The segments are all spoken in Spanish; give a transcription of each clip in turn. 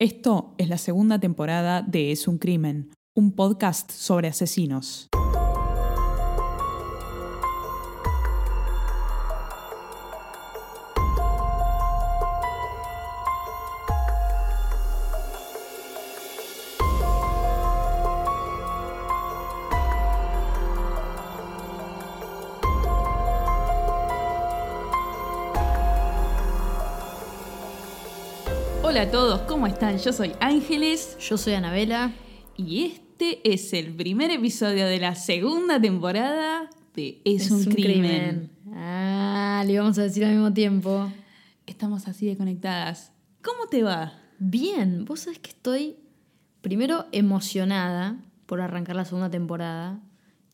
Esto es la segunda temporada de Es un crimen, un podcast sobre asesinos. Hola a todos, ¿cómo están? Yo soy Ángeles Yo soy Anabela. y este es el primer episodio de la segunda temporada de Es, un, crimen. Ah, le íbamos a decir al mismo tiempo. Estamos así de conectadas. ¿Cómo te va? Bien, vos sabés que estoy primero emocionada por arrancar la segunda temporada,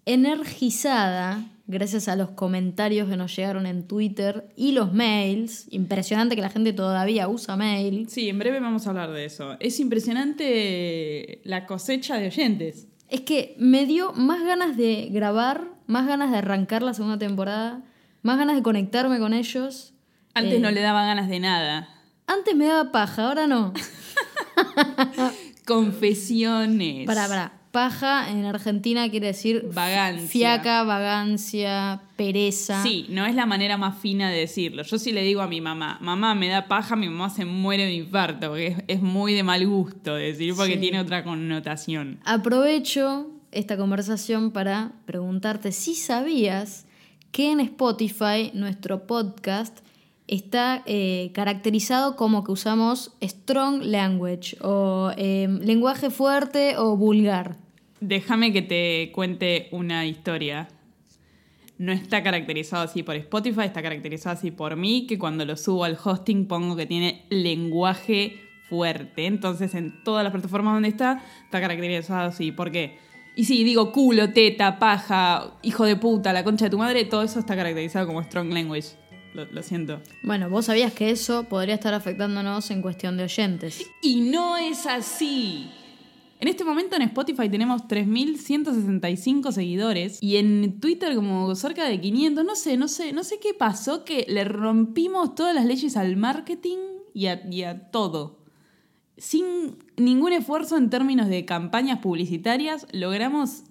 energizada gracias a los comentarios que nos llegaron en Twitter y los mails. Impresionante que la gente todavía usa mail. Sí, en breve vamos a hablar de eso. Es impresionante la cosecha de oyentes. Es que me dio más ganas de grabar, más ganas de arrancar la segunda temporada, más ganas de conectarme con ellos. Antes Eh, no le daba ganas de nada. Antes me daba paja, ahora no. Confesiones. Para, para. Paja en Argentina quiere decir Vagancia. fiaca, vagancia, pereza. Sí, no es la manera más fina de decirlo. Yo sí le digo a mi mamá, mamá me da paja, mi mamá se muere de infarto, porque es, es muy de mal gusto decir, porque Sí. tiene otra connotación. Aprovecho esta conversación para preguntarte si sabías que en Spotify nuestro podcast está eh, caracterizado como que usamos strong language o eh, lenguaje fuerte o vulgar. Déjame que te cuente una historia. No está caracterizado así por Spotify, está caracterizado así por mí, que cuando lo subo al hosting pongo que tiene lenguaje fuerte. Entonces en todas las plataformas donde está, está caracterizado así. ¿Por qué? Y sí, digo culo, teta, paja, hijo de puta, la concha de tu madre, todo eso está caracterizado como strong language. Lo, lo siento. Bueno, vos sabías que eso podría estar afectándonos en cuestión de oyentes. Y no es así. En este momento en Spotify tenemos 3.165 seguidores y en Twitter como cerca de 500. No sé, no sé, no sé qué pasó que le rompimos todas las leyes al marketing y a, y a todo. Sin ningún esfuerzo en términos de campañas publicitarias logramos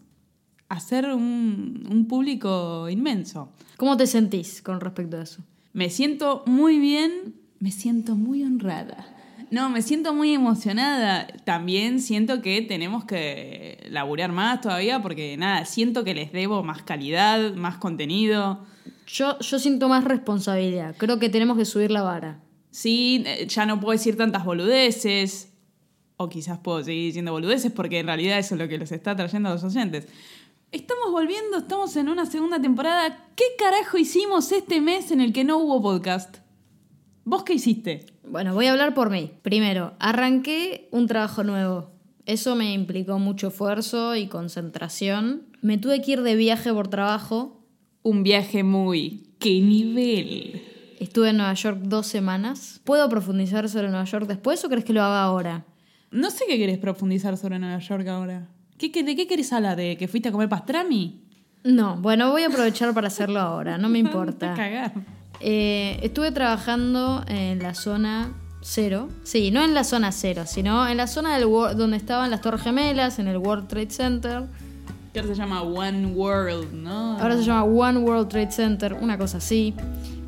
hacer un, un público inmenso. ¿Cómo te sentís con respecto a eso? Me siento muy bien, me siento muy honrada. No, me siento muy emocionada. También siento que tenemos que laburar más todavía porque nada, siento que les debo más calidad, más contenido. Yo, yo siento más responsabilidad. Creo que tenemos que subir la vara. Sí, eh, ya no puedo decir tantas boludeces. O quizás puedo seguir diciendo boludeces porque en realidad eso es lo que les está trayendo a los oyentes. Estamos volviendo, estamos en una segunda temporada. ¿Qué carajo hicimos este mes en el que no hubo podcast? ¿Vos qué hiciste? Bueno, voy a hablar por mí. Primero, arranqué un trabajo nuevo. Eso me implicó mucho esfuerzo y concentración. Me tuve que ir de viaje por trabajo. Un viaje muy... ¿Qué nivel? Estuve en Nueva York dos semanas. ¿Puedo profundizar sobre Nueva York después o crees que lo haga ahora? No sé qué querés profundizar sobre Nueva York ahora. ¿Qué, qué- ¿De qué querés hablar? ¿De que fuiste a comer pastrami? No, bueno, voy a aprovechar para hacerlo ahora, no me importa. cagar. Eh, estuve trabajando en la zona cero. Sí, no en la zona cero, sino en la zona del donde estaban las Torres Gemelas, en el World Trade Center. Que ahora se llama One World, ¿no? Ahora se llama One World Trade Center, una cosa así.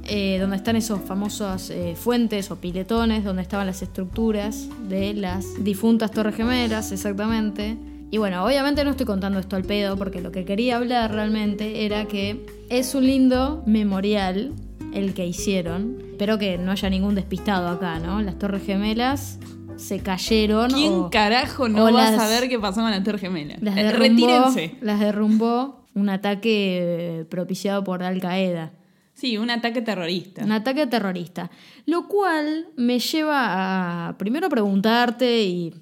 eh, donde están esos famosos eh, fuentes o piletones, donde estaban las estructuras de las difuntas Torres Gemelas, exactamente. Y bueno, obviamente no estoy contando esto al pedo, porque lo que quería hablar realmente era que es un lindo memorial el que hicieron. Espero que no haya ningún despistado acá, ¿no? Las Torres Gemelas se cayeron. ¿Quién o- carajo no va a las- saber qué pasó con la Torre Gemela? las Eh, derrumbó, Retírense. las derrumbó un ataque eh, propiciado por Al Qaeda. Sí, un ataque terrorista. Un ataque terrorista. Lo cual me lleva a primero preguntarte y,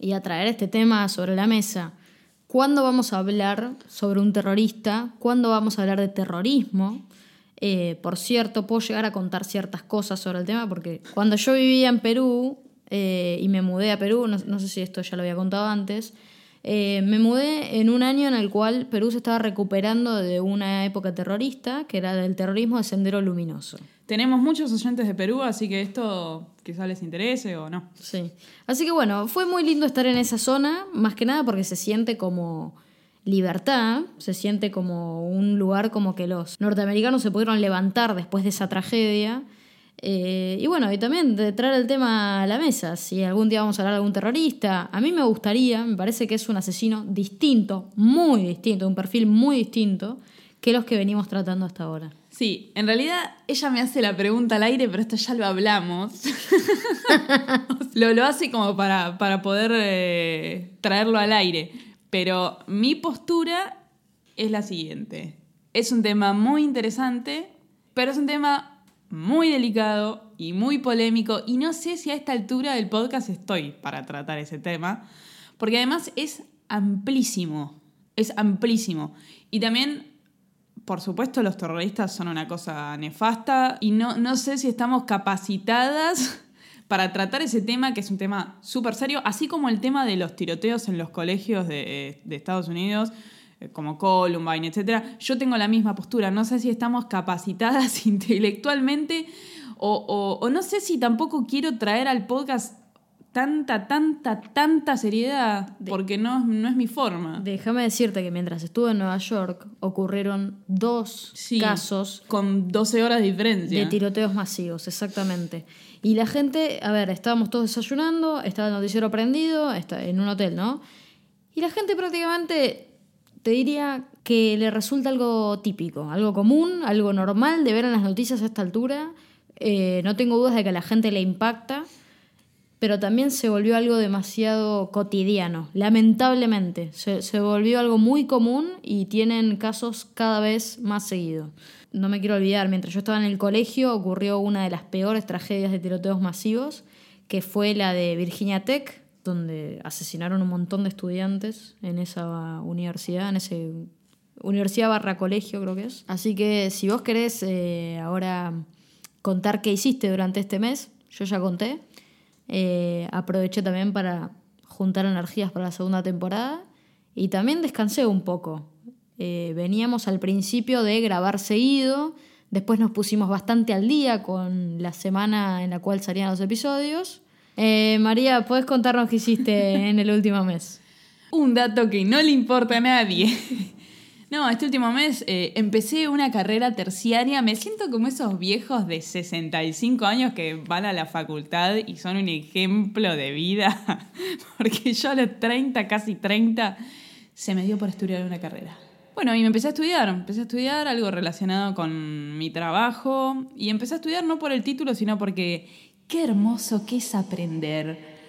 y a traer este tema sobre la mesa. ¿Cuándo vamos a hablar sobre un terrorista? ¿Cuándo vamos a hablar de terrorismo? Eh, por cierto, puedo llegar a contar ciertas cosas sobre el tema porque cuando yo vivía en Perú eh, y me mudé a Perú, no, no sé si esto ya lo había contado antes, Eh, me mudé en un año en el cual Perú se estaba recuperando de una época terrorista, que era del terrorismo de Sendero Luminoso. Tenemos muchos oyentes de Perú, así que esto quizás les interese o no. Sí. Así que bueno, fue muy lindo estar en esa zona, más que nada porque se siente como libertad, se siente como un lugar como que los norteamericanos se pudieron levantar después de esa tragedia eh, y bueno, y también de traer el tema a la mesa, si algún día vamos a hablar de algún terrorista, a mí me gustaría, me parece que es un asesino distinto, muy distinto, un perfil muy distinto que los que venimos tratando hasta ahora. Sí, en realidad ella me hace la pregunta al aire, pero esto ya lo hablamos. lo, lo hace como para, para poder eh, traerlo al aire. Pero mi postura es la siguiente. Es un tema muy interesante, pero es un tema muy delicado y muy polémico y no sé si a esta altura del podcast estoy para tratar ese tema, porque además es amplísimo, es amplísimo. Y también, por supuesto, los terroristas son una cosa nefasta y no, no sé si estamos capacitadas para tratar ese tema, que es un tema súper serio, así como el tema de los tiroteos en los colegios de, Estados Unidos eh, como Columbine, etc. Yo tengo la misma postura, no sé si estamos capacitadas intelectualmente o, no sé si tampoco quiero traer al podcast tanta, tanta, tanta seriedad, porque no, no es mi forma. Déjame decirte que mientras estuve en Nueva York ocurrieron dos casos. Con 12 horas de diferencia. De tiroteos masivos, exactamente. Y la gente, a ver, estábamos todos desayunando, estaba el noticiero prendido, está en un hotel, ¿no? Y la gente prácticamente te diría que le resulta algo típico, algo común, algo normal de ver en las noticias a esta altura. Eh, no tengo dudas de que a la gente le impacta, pero también se volvió algo demasiado cotidiano, lamentablemente. Se, se volvió algo muy común y tienen casos cada vez más seguidos. No me quiero olvidar, mientras yo estaba en el colegio ocurrió una de las peores tragedias de tiroteos masivos, que fue la de Virginia Tech, donde asesinaron un montón de estudiantes en esa universidad, en ese universidad barra colegio creo que es. Así que si vos querés eh, ahora contar qué hiciste durante este mes, yo ya conté. Eh, aproveché también para juntar energías para la segunda temporada y también descansé un poco. Eh, veníamos al principio de grabar seguido, después nos pusimos bastante al día con la semana en la cual salían los episodios eh, María, ¿puedes contarnos qué hiciste en el último mes? Un dato que no le importa a nadie. No, este último mes eh, empecé una carrera terciaria. Me siento como esos viejos de 65 años que van a la facultad y son un ejemplo de vida. Porque yo a los 30, casi 30, se me dio por estudiar una carrera. Bueno, y me empecé a estudiar. Empecé a estudiar algo relacionado con mi trabajo. Y empecé a estudiar no por el título, sino porque qué hermoso que es aprender.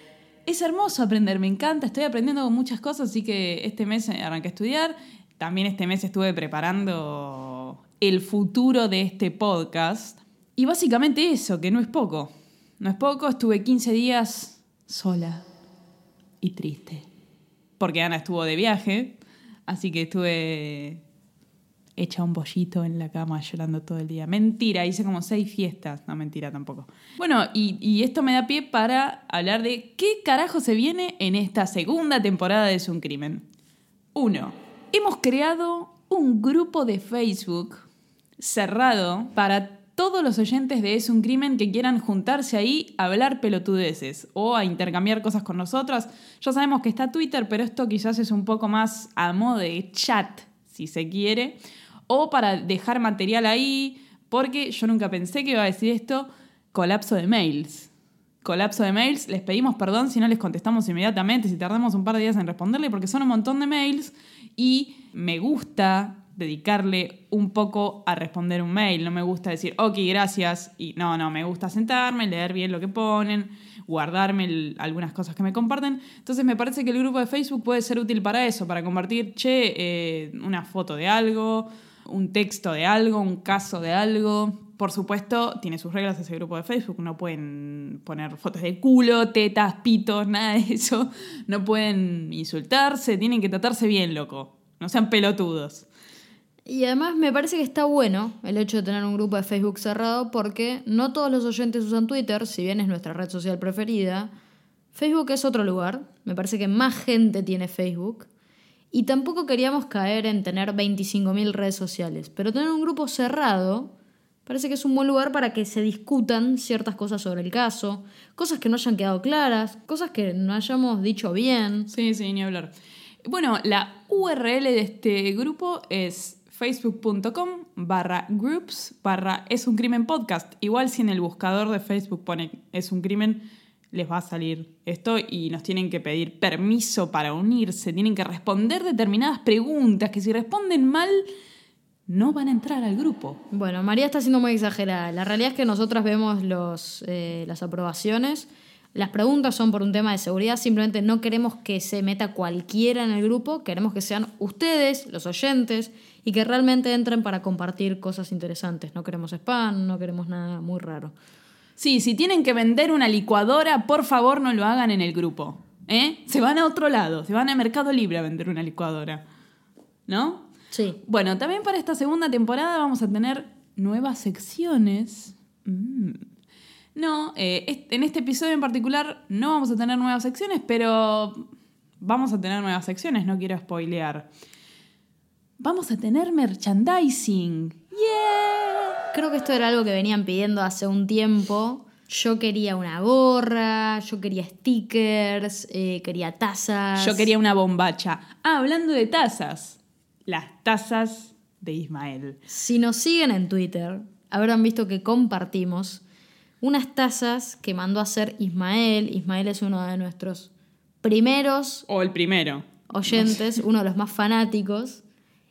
Es hermoso aprender, me encanta, estoy aprendiendo muchas cosas, así que este mes arranqué a estudiar. También este mes estuve preparando el futuro de este podcast. Y básicamente eso, que no es poco. No es poco, estuve 15 días sola y triste. Porque Ana estuvo de viaje, así que estuve hecha un bollito en la cama llorando todo el día. Mentira, hice como seis fiestas. No, mentira tampoco. Bueno, y, esto me da pie para hablar de qué carajo se viene en esta segunda temporada de Es un crimen. Uno, hemos creado un grupo de Facebook cerrado para todos los oyentes de Es un crimen que quieran juntarse ahí a hablar pelotudeces o a intercambiar cosas con nosotras. Ya sabemos que está Twitter, pero esto quizás es un poco más a modo de chat, si se quiere o para dejar material ahí, porque yo nunca pensé que iba a decir esto, colapso de mails. Colapso de mails, les pedimos perdón si no les contestamos inmediatamente, si tardamos un par de días en responderle, porque son un montón de mails y me gusta dedicarle un poco a responder un mail. No me gusta decir, ok, gracias. Y no, no, me gusta sentarme, leer bien lo que ponen, guardarme algunas cosas que me comparten. Entonces me parece que el grupo de Facebook puede ser útil para eso, para compartir, che, eh, una foto de algo un texto de algo, un caso de algo. Por supuesto, tiene sus reglas ese grupo de Facebook. No pueden poner fotos de culo, tetas, pitos, nada de eso. No pueden insultarse, tienen que tratarse bien, loco. No sean pelotudos. Y además me parece que está bueno el hecho de tener un grupo de Facebook cerrado porque no todos los oyentes usan Twitter, si bien es nuestra red social preferida, Facebook es otro lugar, me parece que más gente tiene Facebook. Y tampoco queríamos caer en tener 25.000 redes sociales, pero tener un grupo cerrado parece que es un buen lugar para que se discutan ciertas cosas sobre el caso, cosas que no hayan quedado claras, cosas que no hayamos dicho bien. Sí, sí, ni hablar. Bueno, la URL de este grupo es facebook.com barra groups barra es un crimen podcast. Igual si en el buscador de Facebook pone es un crimen, les va a salir esto y nos tienen que pedir permiso para unirse, tienen que responder determinadas preguntas, que si responden mal no van a entrar al grupo. Bueno, María está siendo muy exagerada. La realidad es que nosotras vemos los, eh, las aprobaciones. Las preguntas son por un tema de seguridad, simplemente no queremos que se meta cualquiera en el grupo, queremos que sean ustedes, los oyentes, y que realmente entren para compartir cosas interesantes. No queremos spam, no queremos nada muy raro. Sí, si tienen que vender una licuadora, por favor no lo hagan en el grupo. ¿eh? Se van a otro lado, se van a Mercado Libre a vender una licuadora. ¿No? Sí. Bueno, también para esta segunda temporada vamos a tener nuevas secciones. Mm. No, eh, en este episodio en particular no vamos a tener nuevas secciones, pero vamos a tener nuevas secciones, no quiero spoilear. Vamos a tener merchandising. ¡Yeah! Creo que esto era algo que venían pidiendo hace un tiempo. Yo quería una gorra, yo quería stickers, eh, quería tazas. Yo quería una bombacha. Ah, hablando de tazas. Las tazas de Ismael. Si nos siguen en Twitter, habrán visto que compartimos unas tazas que mandó a hacer Ismael. Ismael es uno de nuestros primeros O el primero. oyentes, uno de los más fanáticos.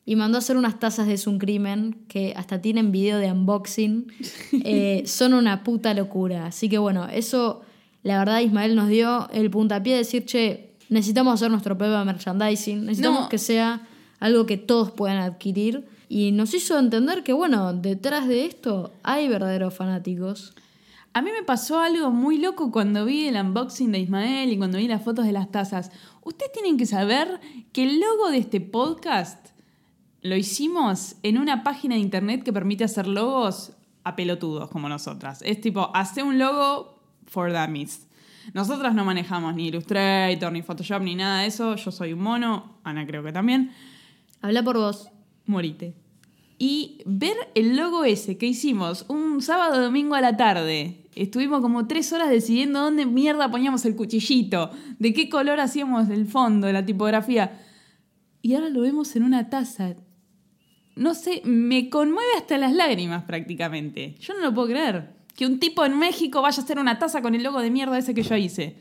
Y mandó a hacer unas tazas de Es un crimen que hasta tienen video de unboxing. Eh, son una puta locura. Así que bueno, eso la verdad Ismael nos dio el puntapié de decir, che, necesitamos hacer nuestro propio merchandising. Necesitamos No. que sea algo que todos puedan adquirir. Y nos hizo entender que bueno, detrás de esto hay verdaderos fanáticos. A mí me pasó algo muy loco cuando vi el unboxing de Ismael y cuando vi las fotos de las tazas. Ustedes tienen que saber que el logo de este podcast lo hicimos en una página de internet que permite hacer logos a pelotudos como nosotras. Es tipo, hace un logo for dummies. Nosotras no manejamos ni Illustrator, ni Photoshop, ni nada de eso. Yo soy un mono, Ana creo que también. Habla por vos. Morite. Y ver el logo ese que hicimos un sábado domingo a la tarde. Estuvimos como tres horas decidiendo dónde mierda poníamos el cuchillito, de qué color hacíamos el fondo, la tipografía. Y ahora lo vemos en una taza. No sé, me conmueve hasta las lágrimas prácticamente. Yo no lo puedo creer. Que un tipo en México vaya a hacer una taza con el logo de mierda ese que yo hice.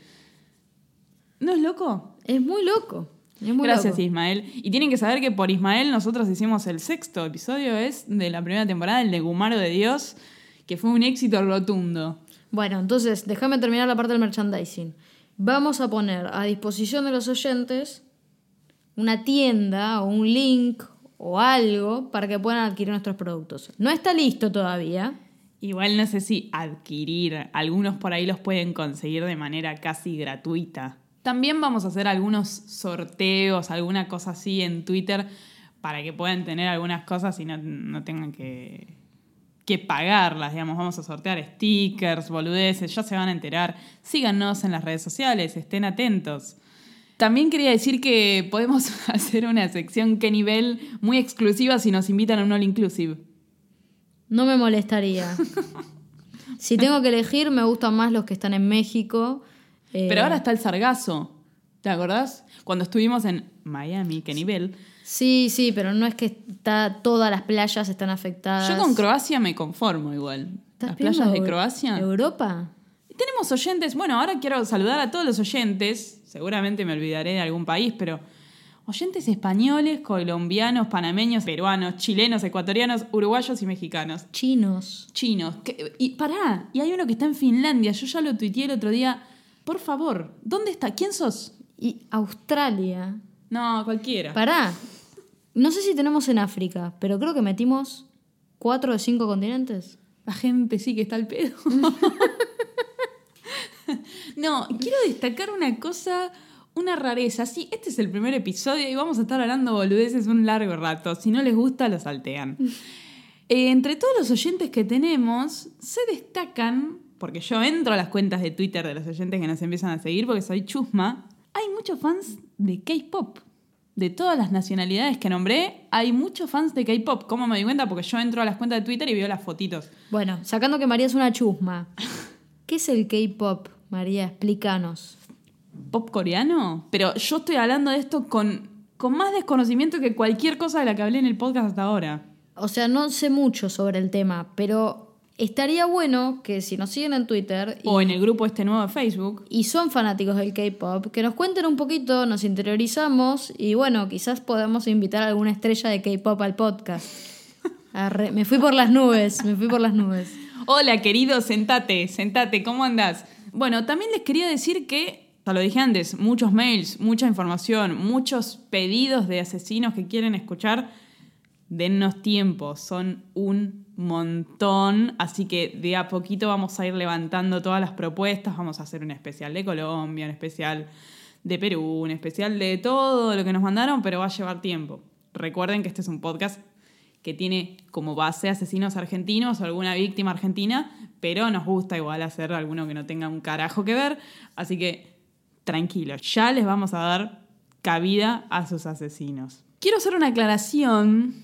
¿No es loco? Es muy loco. Gracias, loco. Ismael. Y tienen que saber que por Ismael nosotros hicimos el sexto episodio, es de la primera temporada, el de Gumaro de Dios, que fue un éxito rotundo. Bueno, entonces déjame terminar la parte del merchandising. Vamos a poner a disposición de los oyentes una tienda o un link o algo para que puedan adquirir nuestros productos. No está listo todavía. Igual no sé si adquirir, algunos por ahí los pueden conseguir de manera casi gratuita. También vamos a hacer algunos sorteos, alguna cosa así en Twitter para que puedan tener algunas cosas y no, no tengan que, que pagarlas, digamos. Vamos a sortear stickers, boludeces, ya se van a enterar. Síganos en las redes sociales, estén atentos. También quería decir que podemos hacer una sección que nivel muy exclusiva si nos invitan a un All Inclusive. No me molestaría. si tengo que elegir, me gustan más los que están en México. Eh, Pero ahora está el sargazo. ¿Te acordás? Cuando estuvimos en Miami, qué nivel. Sí, sí, pero no es que está, todas las playas están afectadas. Yo con Croacia me conformo igual. ¿Estás Las playas de Croacia. ¿Europa? Tenemos oyentes. Bueno, ahora quiero saludar a todos los oyentes. Seguramente me olvidaré de algún país, pero oyentes españoles, colombianos, panameños, peruanos, chilenos, ecuatorianos, uruguayos y mexicanos. Chinos. Chinos. Y pará, y hay uno que está en Finlandia. Yo ya lo tuiteé el otro día. Por favor, ¿dónde está? ¿Quién sos? Y Australia. No, cualquiera. Pará. No sé si tenemos en África, pero creo que metimos cuatro de cinco continentes. La gente sí que está al pedo. no, quiero destacar una cosa, una rareza. Sí, este es el primer episodio y vamos a estar hablando boludeces un largo rato. Si no les gusta, lo saltean. Eh, entre todos los oyentes que tenemos, se destacan porque yo entro a las cuentas de Twitter de los oyentes que nos empiezan a seguir porque soy chusma, hay muchos fans de K-pop. De todas las nacionalidades que nombré, hay muchos fans de K-pop. ¿Cómo me di cuenta? Porque yo entro a las cuentas de Twitter y veo las fotitos. Bueno, sacando que María es una chusma. ¿Qué es el K-pop? María, explícanos. ¿Pop coreano? Pero yo estoy hablando de esto con, con más desconocimiento que cualquier cosa de la que hablé en el podcast hasta ahora. O sea, no sé mucho sobre el tema, pero estaría bueno que si nos siguen en Twitter y, O en el grupo este nuevo de Facebook. y son fanáticos del K-pop, que nos cuenten un poquito, nos interiorizamos y bueno, quizás podamos invitar a alguna estrella de K-pop al podcast. Arre, me fui por las nubes, me fui por las nubes. Hola, querido, sentate, sentate, ¿cómo andás? Bueno, también les quería decir que, ya lo dije antes, muchos mails, mucha información, muchos pedidos de asesinos que quieren escuchar. Dennos tiempo, son un montón, así que de a poquito vamos a ir levantando todas las propuestas, vamos a hacer un especial de Colombia, un especial de Perú, un especial de todo lo que nos mandaron, pero va a llevar tiempo. Recuerden que este es un podcast que tiene como base asesinos argentinos o alguna víctima argentina, pero nos gusta igual hacer alguno que no tenga un carajo que ver, así que tranquilos, ya les vamos a dar cabida a sus asesinos. Quiero hacer una aclaración.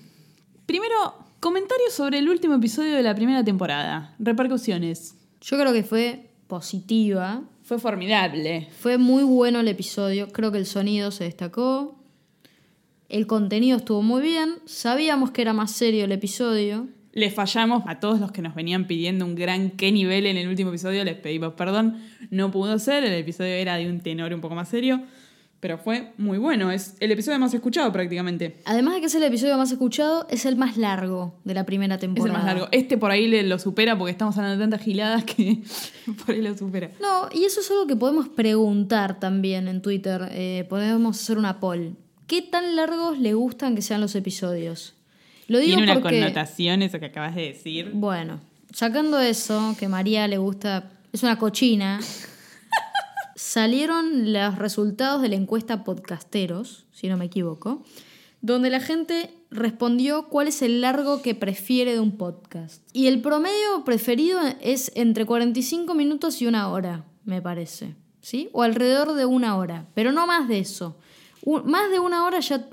Primero, comentarios sobre el último episodio de la primera temporada, repercusiones. Yo creo que fue positiva, Fue formidable. fue muy bueno el episodio, creo que el sonido se destacó, el contenido estuvo muy bien, sabíamos que era más serio el episodio, Le fallamos a todos los que nos venían pidiendo un gran qué nivel en el último episodio, les pedimos perdón, no pudo ser, el episodio era de un tenor un poco más serio, pero fue muy bueno, es el episodio más escuchado prácticamente. Además de que es el episodio más escuchado, es el más largo de la primera Es el temporada. más largo. Este por ahí le- lo supera porque estamos hablando de tantas giladas que por ahí lo supera. No, y eso es algo que podemos preguntar también en Twitter. eh, podemos hacer una poll. ¿Qué tan largos le gustan que sean los episodios? Lo digo Tiene una porque, connotación eso que acabas de decir. bueno, sacando eso, que María le gusta, es una cochina, salieron los resultados de la encuesta podcasteros, si no me equivoco, donde la gente respondió cuál es el largo que prefiere de un podcast. Y el promedio preferido es entre 45 minutos y una hora, me parece. ¿Sí? O alrededor de una hora, pero no más de eso. Más de una hora ya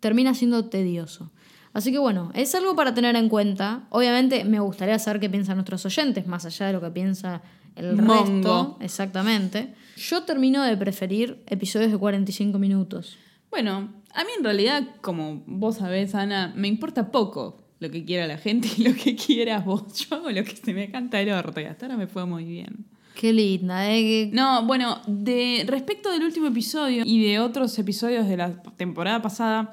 termina siendo tedioso. Así que bueno, es algo para tener en cuenta. Obviamente me gustaría saber qué piensan nuestros oyentes, más allá de lo que piensa el Mongo. resto. Exactamente. Yo termino de preferir episodios de 45 minutos. Bueno, a mí en realidad, como vos sabés, Ana, me importa poco lo que quiera la gente y lo que quieras vos. Yo hago lo que se me canta el orto y hasta ahora me fue muy bien. Qué linda, ¿eh? No, bueno, de respecto del último episodio y de otros episodios de la temporada pasada,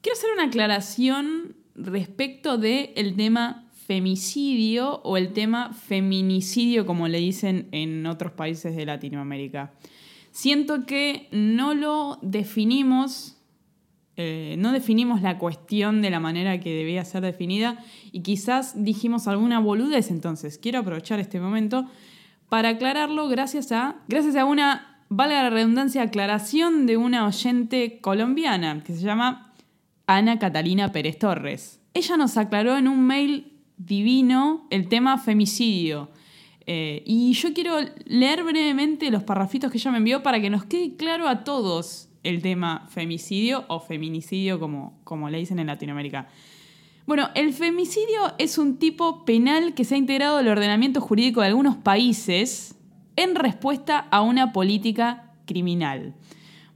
quiero hacer una aclaración respecto del el tema femicidio o el tema feminicidio, como le dicen en otros países de Latinoamérica. Siento que no lo definimos, eh, no definimos la cuestión de la manera que debía ser definida y quizás dijimos alguna boludez, entonces quiero aprovechar este momento para aclararlo gracias a, gracias a una, valga la redundancia, aclaración de una oyente colombiana que se llama Ana Catalina Pérez Torres. Ella nos aclaró en un mail divino el tema femicidio. Eh, y yo quiero leer brevemente los parrafitos que ella me envió para que nos quede claro a todos el tema femicidio o feminicidio, como, como le dicen en Latinoamérica. Bueno, el femicidio es un tipo penal que se ha integrado al ordenamiento jurídico de algunos países en respuesta a una política criminal,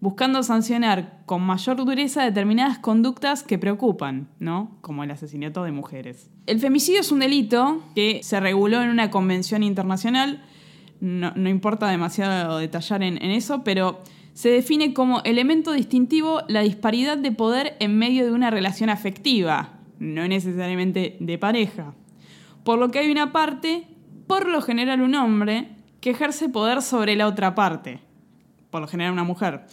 buscando sancionar con mayor dureza determinadas conductas que preocupan, ¿no? Como el asesinato de mujeres. El femicidio es un delito que se reguló en una convención internacional, no, importa demasiado detallar en eso, pero se define como elemento distintivo la disparidad de poder en medio de una relación afectiva, no necesariamente de pareja. Por lo que hay una parte, por lo general un hombre, que ejerce poder sobre la otra parte, por lo general una mujer.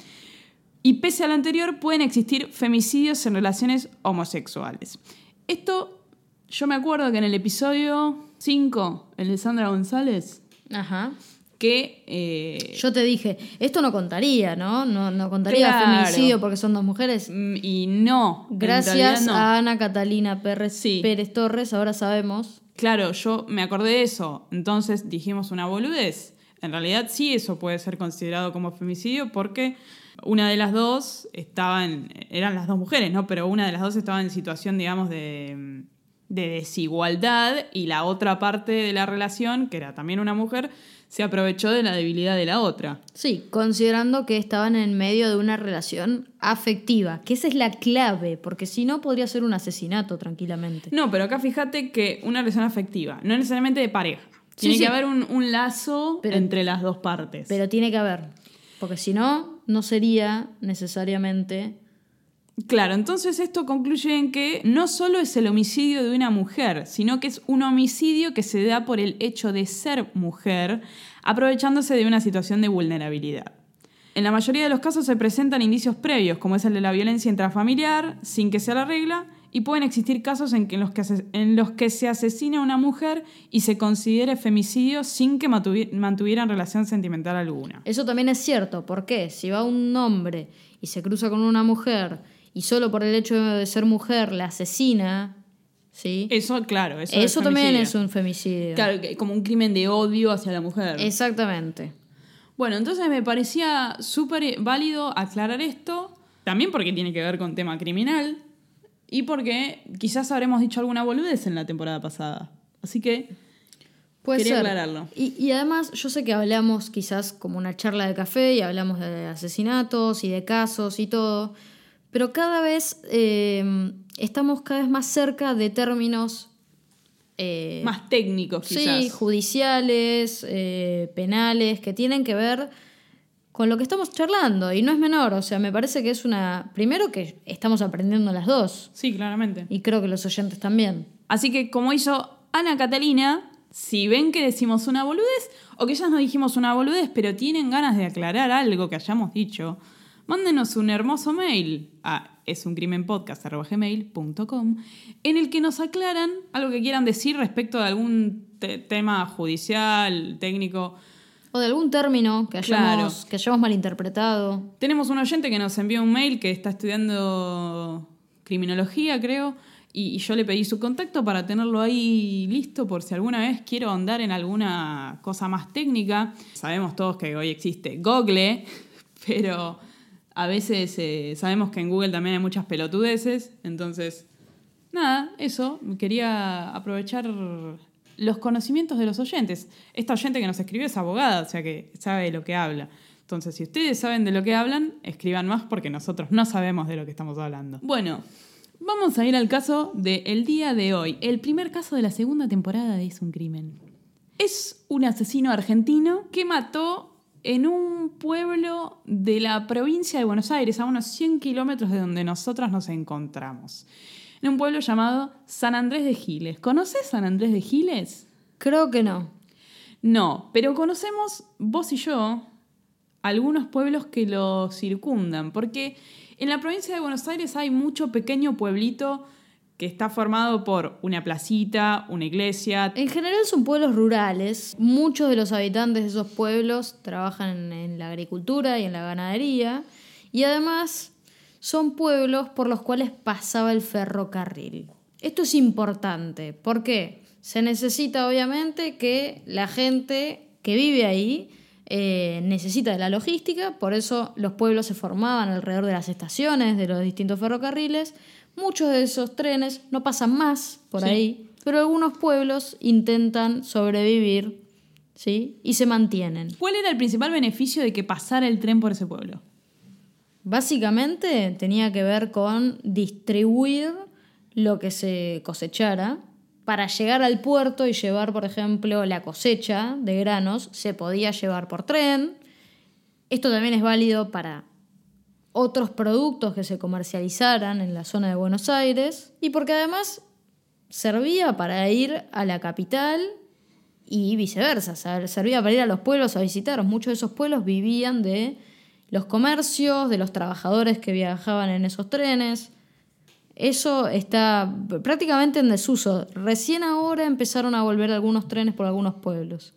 Y pese a lo anterior, pueden existir femicidios en relaciones homosexuales. Esto, yo me acuerdo que en el episodio 5, el de Sandra González, Ajá. que... eh, Yo te dije, esto no contaría, ¿no? No, no contaría Claro. feminicidio porque son dos mujeres. mm, y no. en Gracias realidad no. a Ana Catalina Pérez, Sí. Pérez Torres, ahora sabemos Claro, yo me acordé de eso. Entonces dijimos una boludez. En realidad sí eso puede ser considerado como femicidio porque una de las dos estaba en, eran las dos mujeres, ¿no? Pero una de las dos estaba en situación, digamos, de, de desigualdad y la otra parte de la relación, que era también una mujer, se aprovechó de la debilidad de la otra. Sí, considerando que estaban en medio de una relación afectiva, que esa es la clave, porque si no podría ser un asesinato tranquilamente. No, pero acá fíjate que una relación afectiva, no necesariamente de pareja. Tiene sí. que haber un, un lazo Pero- entre las dos partes. Pero tiene que haber, porque si no, no sería necesariamente... Claro, entonces esto concluye en que no solo es el homicidio de una mujer, sino que es un homicidio que se da por el hecho de ser mujer, aprovechándose de una situación de vulnerabilidad. En la mayoría de los casos se presentan indicios previos, como es el de la violencia intrafamiliar, sin que sea la regla, y pueden existir casos en, que- en los, que en los que se asesina a una mujer y se considere femicidio sin que mantuvi- mantuvieran relación sentimental alguna. Eso también es cierto, porque si va un hombre y se cruza con una mujer y solo por el hecho de ser mujer la asesina, ¿sí? Eso, claro, eso, Eso, es también es un femicidio. Claro, como un crimen de odio hacia la mujer. Exactamente. Bueno, entonces me parecía súper válido aclarar esto, también porque tiene que ver con tema criminal y porque quizás habremos dicho alguna boludez en la temporada pasada. Así que Puede Quería ser. aclararlo. Y, y además, yo sé que hablamos quizás como una charla de café y hablamos de asesinatos y de casos y todo, pero cada vez eh, estamos cada vez más cerca de términos eh, más técnicos quizás. sí, judiciales, eh, penales, que tienen que ver con lo que estamos charlando. Y no es menor, o sea, me parece que es una... Primero que estamos aprendiendo las dos, Sí, claramente. y creo que los oyentes también. Así que como hizo Ana Catalina, si ven que decimos una boludez o que ya nos dijimos una boludez, pero tienen ganas de aclarar algo que hayamos dicho, mándenos un hermoso mail a esuncrimenpodcast.gmail.com en el que nos aclaran algo que quieran decir respecto de algún te- tema judicial, técnico. O de algún término que hayamos, Claro. que hayamos malinterpretado. Tenemos un oyente que nos envió un mail que está estudiando criminología, creo, y, y yo le pedí su contacto para tenerlo ahí listo por si alguna vez quiero andar en alguna cosa más técnica. Sabemos todos que hoy existe Google, pero a veces eh, sabemos que en Google también hay muchas pelotudeces, entonces, nada, eso, quería aprovechar los conocimientos de los oyentes. Esta oyente que nos escribió es abogada, o sea que sabe de lo que habla. Entonces, si ustedes saben de lo que hablan, escriban más porque nosotros no sabemos de lo que estamos hablando. Bueno, vamos a ir al caso del día de hoy. El primer caso de la segunda temporada de Es un crimen. Es un asesino argentino que mató en un pueblo de la provincia de Buenos Aires, a unos 100 kilómetros de donde nosotras nos encontramos. En un pueblo llamado San Andrés de Giles. ¿Conoces San Andrés de Giles? Creo que no. No, pero conocemos, vos y yo, algunos pueblos que lo circundan, porque en la provincia de Buenos Aires hay mucho pequeño pueblito que está formado por una placita, una iglesia. En general son pueblos rurales. Muchos de los habitantes de esos pueblos trabajan en, en la agricultura y en la ganadería. Y además son pueblos por los cuales pasaba el ferrocarril. Esto es importante. ¿Por qué? Se necesita obviamente que la gente que vive ahí eh, necesita de la logística, por eso los pueblos se formaban alrededor de las estaciones de los distintos ferrocarriles. Muchos de esos trenes no pasan más por Sí. ahí, pero algunos pueblos intentan sobrevivir ¿sí? y se mantienen. ¿Cuál era el principal beneficio de que pasara el tren por ese pueblo? Básicamente tenía que ver con distribuir lo que se cosechara. Para llegar al puerto y llevar, por ejemplo, la cosecha de granos, se podía llevar por tren. Esto también es válido para otros productos que se comercializaran en la zona de Buenos Aires y porque además servía para ir a la capital y viceversa, ser- servía para ir a los pueblos a visitar. Muchos de esos pueblos vivían de los comercios, de los trabajadores que viajaban en esos trenes. Eso está prácticamente en desuso. Recién ahora empezaron a volver algunos trenes por algunos pueblos.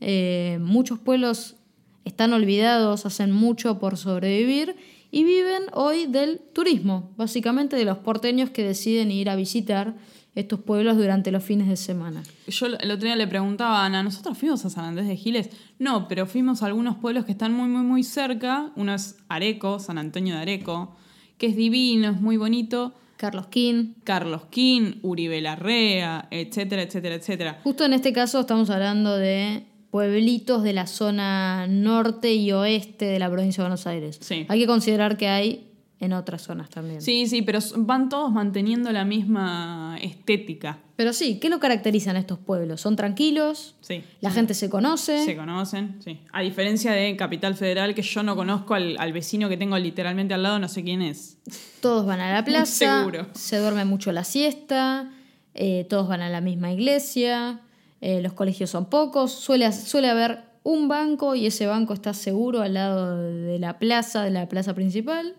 Eh, muchos pueblos están olvidados, hacen mucho por sobrevivir y viven hoy del turismo, básicamente de los porteños que deciden ir a visitar estos pueblos durante los fines de semana. Yo el otro día le preguntaba a Ana, ¿nosotros fuimos a San Andrés de Giles? No, pero fuimos a algunos pueblos que están muy, muy, muy cerca. Uno es Areco, San Antonio de Areco, que es divino, es muy bonito. Carlos King. Carlos King, Uribe Larrea, etcétera, etcétera, etcétera. Justo en este caso estamos hablando de pueblitos de la zona norte y oeste de la provincia de Buenos Aires. Sí. Hay que considerar que hay en otras zonas también. Sí, sí, pero van todos manteniendo la misma estética. Pero sí, ¿qué lo caracterizan estos pueblos? ¿Son tranquilos? Sí. ¿La gente se conoce? Se conocen, sí. A diferencia de Capital Federal, que yo no conozco al, al vecino que tengo literalmente al lado, no sé quién es. Todos van a la plaza. Seguro. Se duerme mucho la siesta. eh, todos van a la misma iglesia. eh, los colegios son pocos. Suele, suele haber un banco y ese banco está seguro al lado de la plaza, de la plaza principal.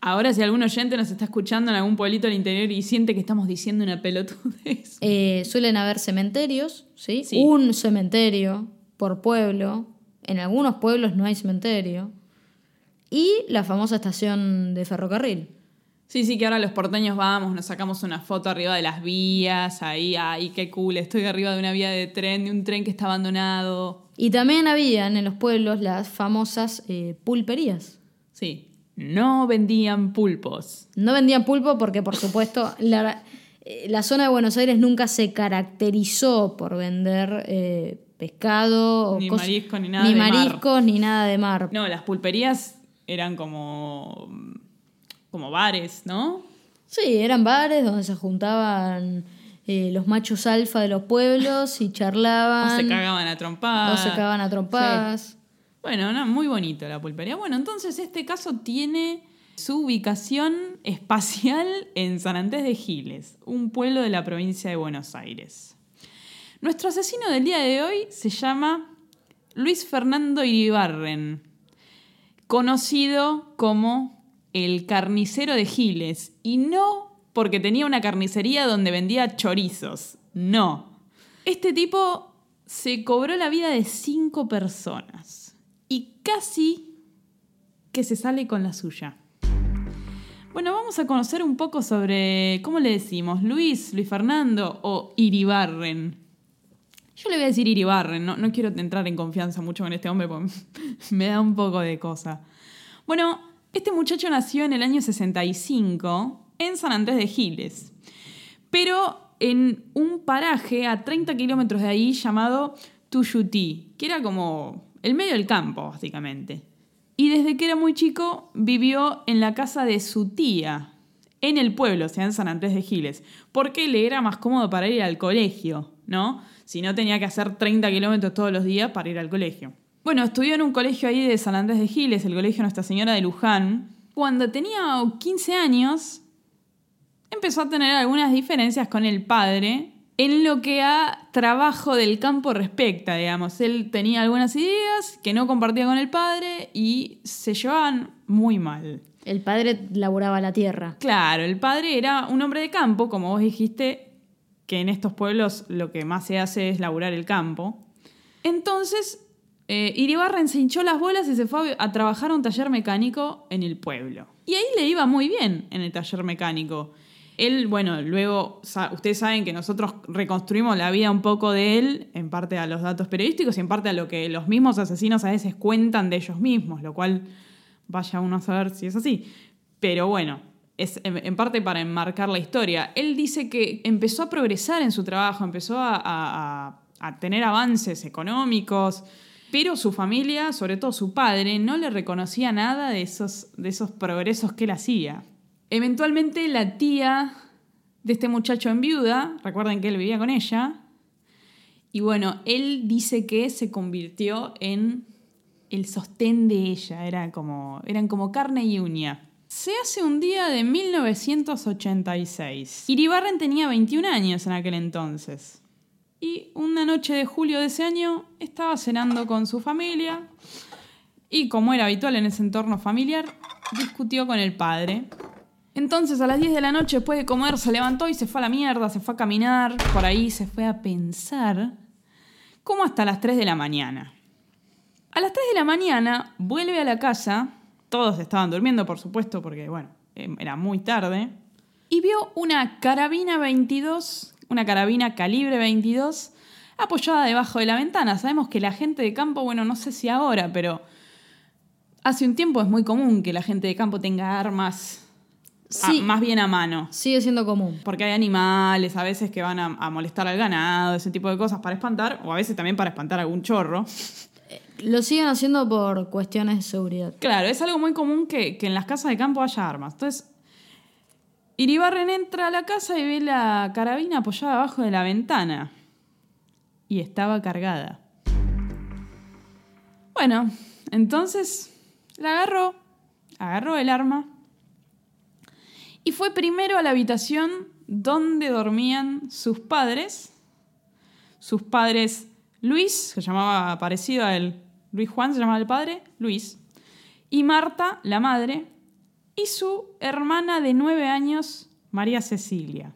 Ahora, si algún oyente nos está escuchando en algún pueblito del interior y siente que estamos diciendo una pelotudez. Eh, suelen haber cementerios, ¿sí? Sí. Un cementerio por pueblo. En algunos pueblos no hay cementerio. Y la famosa estación de ferrocarril. Sí, sí, que ahora los porteños vamos, nos sacamos una foto arriba de las vías, ahí, ay, qué cool, estoy arriba de una vía de tren, de un tren que está abandonado. Y también habían en los pueblos las famosas eh, pulperías. Sí, no vendían pulpos. No vendían pulpo porque, por supuesto, la, eh, la zona de Buenos Aires nunca se caracterizó por vender eh, pescado o Ni marisco, ni nada ni de mar. ni nada de mar. No, las pulperías eran como, como bares, ¿no? Sí, eran bares donde se juntaban eh, los machos alfa de los pueblos y O charlaban. se cagaban a trompadas. o se cagaban a trompadas. Sí. Bueno, no, muy bonito la pulpería. Bueno, entonces este caso tiene su ubicación espacial en San Andrés de Giles, un pueblo de la provincia de Buenos Aires. Nuestro asesino del día de hoy se llama Luis Fernando Iribarren, conocido como el carnicero de Giles, y no porque tenía una carnicería donde vendía chorizos, no. Este tipo se cobró la vida de cinco personas y casi que se sale con la suya. Bueno, vamos a conocer un poco sobre, ¿cómo le decimos? Luis, Luis Fernando o Iribarren. Yo le voy a decir Iribarren, no, no quiero entrar en confianza mucho con este hombre porque me da un poco de cosa. Bueno, este muchacho nació en el año 65 en San Andrés de Giles, pero en un paraje a 30 kilómetros de ahí llamado Tuyutí, que era como el medio del campo, básicamente. Y desde que era muy chico vivió en la casa de su tía, en el pueblo, o sea, en San Andrés de Giles, porque le era más cómodo para ir al colegio, ¿no? Si no tenía que hacer 30 kilómetros todos los días para ir al colegio. Bueno, estudió en un colegio ahí de San Andrés de Giles, el colegio Nuestra Señora de Luján. Cuando tenía 15 años, empezó a tener algunas diferencias con el padre en lo que a trabajo del campo respecta, digamos. Él tenía algunas ideas que no compartía con el padre y se llevaban muy mal. El padre laburaba la tierra. Claro, el padre era un hombre de campo, como vos dijiste, que en estos pueblos lo que más se hace es laburar el campo. Entonces, eh, Iribarren se hinchó las bolas y se fue a, a trabajar a un taller mecánico en el pueblo. Y ahí le iba muy bien en el taller mecánico. Él, bueno, luego, ustedes saben que nosotros reconstruimos la vida un poco de él, en parte a los datos periodísticos y en parte a lo que los mismos asesinos a veces cuentan de ellos mismos, lo cual vaya uno a saber si es así. Pero bueno, es en, parte para enmarcar la historia. Él dice que empezó a progresar en su trabajo, empezó a- a tener avances económicos, pero su familia, sobre todo su padre, no le reconocía nada de esos, de esos progresos que él hacía. Eventualmente la tía de este muchacho en viuda, recuerden que él vivía con ella, y bueno, él dice que se convirtió en el sostén de ella, era como, eran como carne y uña. Se hace un día de 1986. Iribarren tenía 21 años en aquel entonces. Y una noche de julio de ese año estaba cenando con su familia y como era habitual en ese entorno familiar, discutió con el padre. Entonces a las 10 de la noche después de comer se levantó y se fue a la mierda, se fue a caminar, por ahí se fue a pensar, como hasta las 3 de la mañana. A las 3 de la mañana vuelve a la casa, todos estaban durmiendo por supuesto porque bueno, eh, era muy tarde, y vio una carabina 22 una carabina calibre 22 apoyada debajo de la ventana. Sabemos que la gente de campo, bueno, no sé si ahora, pero hace un tiempo es muy común que la gente de campo tenga armas a- Sí. más bien a mano. Sigue siendo común. Porque hay animales a veces que van a, a molestar al ganado, ese tipo de cosas para espantar, o a veces también para espantar a algún chorro. Lo siguen haciendo por cuestiones de seguridad. Claro, es algo muy común que, que en las casas de campo haya armas. Entonces, Iribarren entra a la casa y ve la carabina apoyada abajo de la ventana. Y estaba cargada. Bueno, entonces la agarró, agarró el arma y fue primero a la habitación donde dormían sus padres. Sus padres, Luis, se llamaba parecido a él, Luis Juan se llamaba el padre, Luis, y Marta, la madre, y su hermana de nueve años, María Cecilia.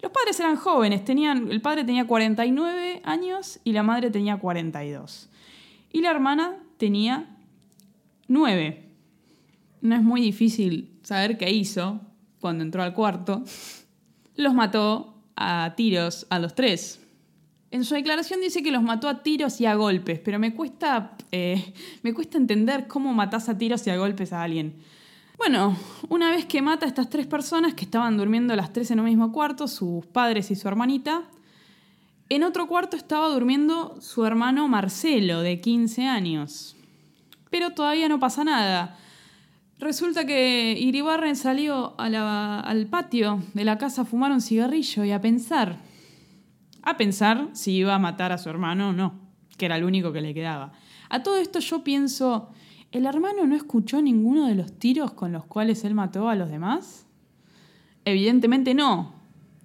Los padres eran jóvenes, tenían, el padre tenía 49 años y la madre tenía 42. Y la hermana tenía 9. No es muy difícil saber qué hizo cuando entró al cuarto. Los mató a tiros a los tres. En su declaración dice que los mató a tiros y a golpes, pero me cuesta, eh, me cuesta entender cómo matás a tiros y a golpes a alguien. Bueno, una vez que mata a estas tres personas que estaban durmiendo las tres en un mismo cuarto, sus padres y su hermanita, en otro cuarto estaba durmiendo su hermano Marcelo, de 15 años. Pero todavía no pasa nada. Resulta que Iribarren salió al patio de la casa a fumar un cigarrillo y a pensar. A pensar si iba a matar a su hermano o no, que era el único que le quedaba. A todo esto yo pienso, ¿el hermano no escuchó ninguno de los tiros con los cuales él mató a los demás? Evidentemente no.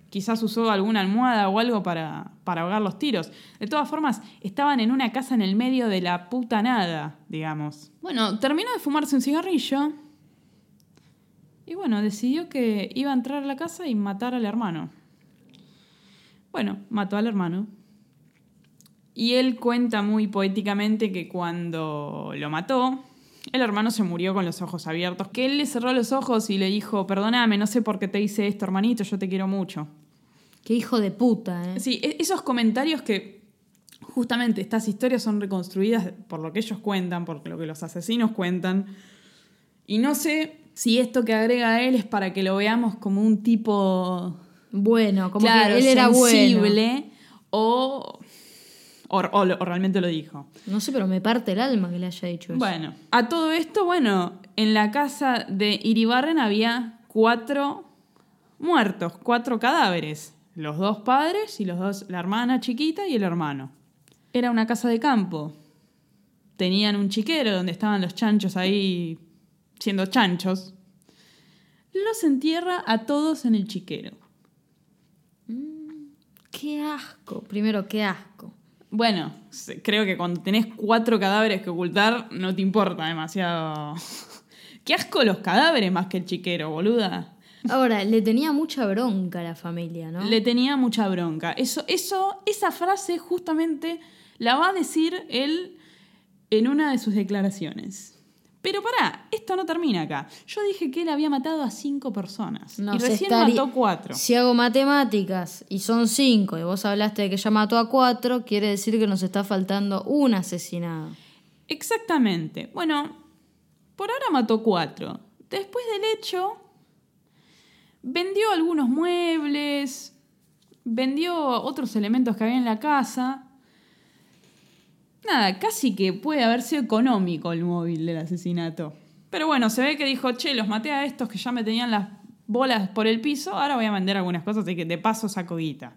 Quizás usó alguna almohada o algo para, para ahogar los tiros. De todas formas, estaban en una casa en el medio de la puta nada, digamos. Bueno, terminó de fumarse un cigarrillo. Y bueno, decidió que iba a entrar a la casa y matar al hermano. Bueno, mató al hermano. Y él cuenta muy poéticamente que cuando lo mató, el hermano se murió con los ojos abiertos. Que él le cerró los ojos y le dijo, perdóname, no sé por qué te hice esto, hermanito, yo te quiero mucho. Qué hijo de puta, ¿eh? Sí, e- esos comentarios que justamente estas historias son reconstruidas por lo que ellos cuentan, por lo que los asesinos cuentan. Y no sé si esto que agrega él es para que lo veamos como un tipo Bueno, como claro, que él era bueno. sensible o, o, o lo- o realmente lo dijo. No sé, pero me parte el alma que le haya dicho eso. Bueno, a todo esto, bueno, en la casa de Iribarren había cuatro muertos, cuatro cadáveres. Los dos padres y los dos, la hermana chiquita y el hermano. Era una casa de campo. Tenían un chiquero donde estaban los chanchos ahí siendo chanchos. Los entierra a todos en el chiquero. Qué asco. Primero, qué asco. Bueno, creo que cuando tenés cuatro cadáveres que ocultar, no te importa demasiado. Qué asco los cadáveres más que el chiquero, boluda. Ahora, le tenía mucha bronca a la familia, ¿no? Le tenía mucha bronca. Eso, eso, esa frase justamente la va a decir él en una de sus declaraciones. Pero pará, esto no termina acá. Yo dije que él había matado a cinco personas. No, y recién estaría- mató cuatro. Si hago matemáticas y son cinco y vos hablaste de que ya mató a cuatro, quiere decir que nos está faltando un asesinado. Exactamente. Bueno, por ahora mató cuatro. Después del hecho, vendió algunos muebles, vendió otros elementos que había en la casa. Nada, casi que puede haber sido económico el móvil del asesinato. Pero bueno, se ve que dijo, che, los maté a estos que ya me tenían las bolas por el piso, ahora voy a vender algunas cosas, así que de paso saco guita.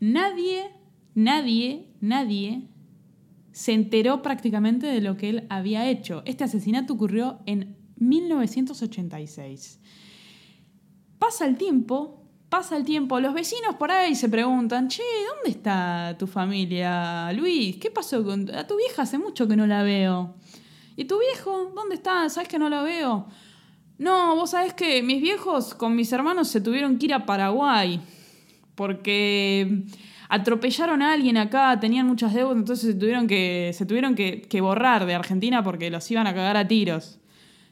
Nadie, nadie, nadie se enteró prácticamente de lo que él había hecho. Este asesinato ocurrió en 1986. Pasa el tiempo, pasa el tiempo, los vecinos por ahí se preguntan, che, ¿dónde está tu familia, Luis? ¿Qué pasó con a tu vieja? Hace mucho que no la veo. ¿Y tu viejo? ¿Dónde está? ¿Sabes que no lo veo? No, vos sabés que mis viejos con mis hermanos se tuvieron que ir a Paraguay porque atropellaron a alguien acá, tenían muchas deudas, entonces se tuvieron que, se tuvieron que, que borrar de Argentina porque los iban a cagar a tiros.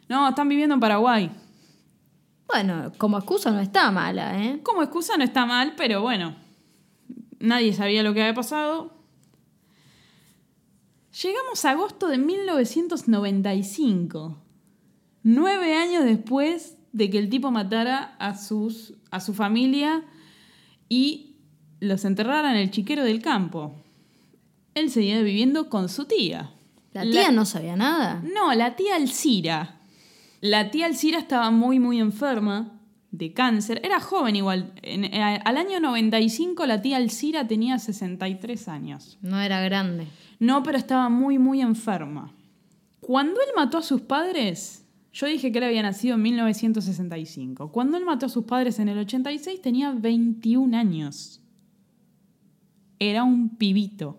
No, están viviendo en Paraguay. Bueno, como excusa no está mala, ¿eh? Como excusa no está mal, pero bueno, Nadie sabía lo que había pasado. Llegamos a agosto de 1995. Nueve años después de que el tipo matara a, sus, a su familia y los enterrara en el chiquero del campo. Él seguía viviendo con su tía. La tía no sabía nada. No, la tía Alcira. La tía Alcira estaba muy, muy enferma de cáncer. Era joven igual. En- eh, al año 95 la tía Alcira tenía 63 años. No era grande. No, pero estaba muy, muy enferma. Cuando él mató a sus padres, yo dije que él había nacido en 1965. Cuando él mató a sus padres en el 86 tenía 21 años. Era un pibito.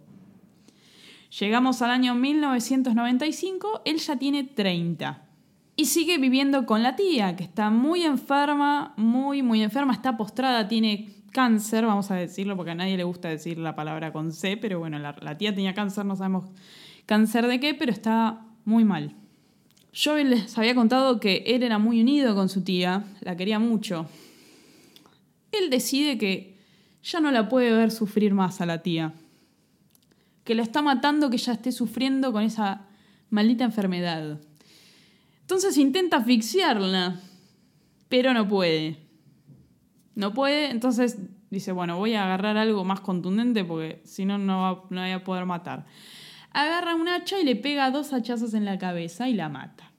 Llegamos al año 1995, él ya tiene 30. Y sigue viviendo con la tía, que está muy enferma, muy, muy enferma, está postrada, tiene cáncer, vamos a decirlo, porque a nadie le gusta decir la palabra con C, pero bueno, la, tía tenía cáncer, no sabemos cáncer de qué, pero está muy mal. Yo les había contado que él era muy unido con su tía, la quería mucho. Él decide que ya no la puede ver sufrir más a la tía. Que la está matando, que ella esté sufriendo con esa maldita enfermedad. Entonces intenta asfixiarla, pero no puede. No puede, entonces dice, bueno, voy a agarrar algo más contundente porque si no, no no voy a poder matar. Agarra un hacha y le pega dos hachazos en la cabeza y la mata.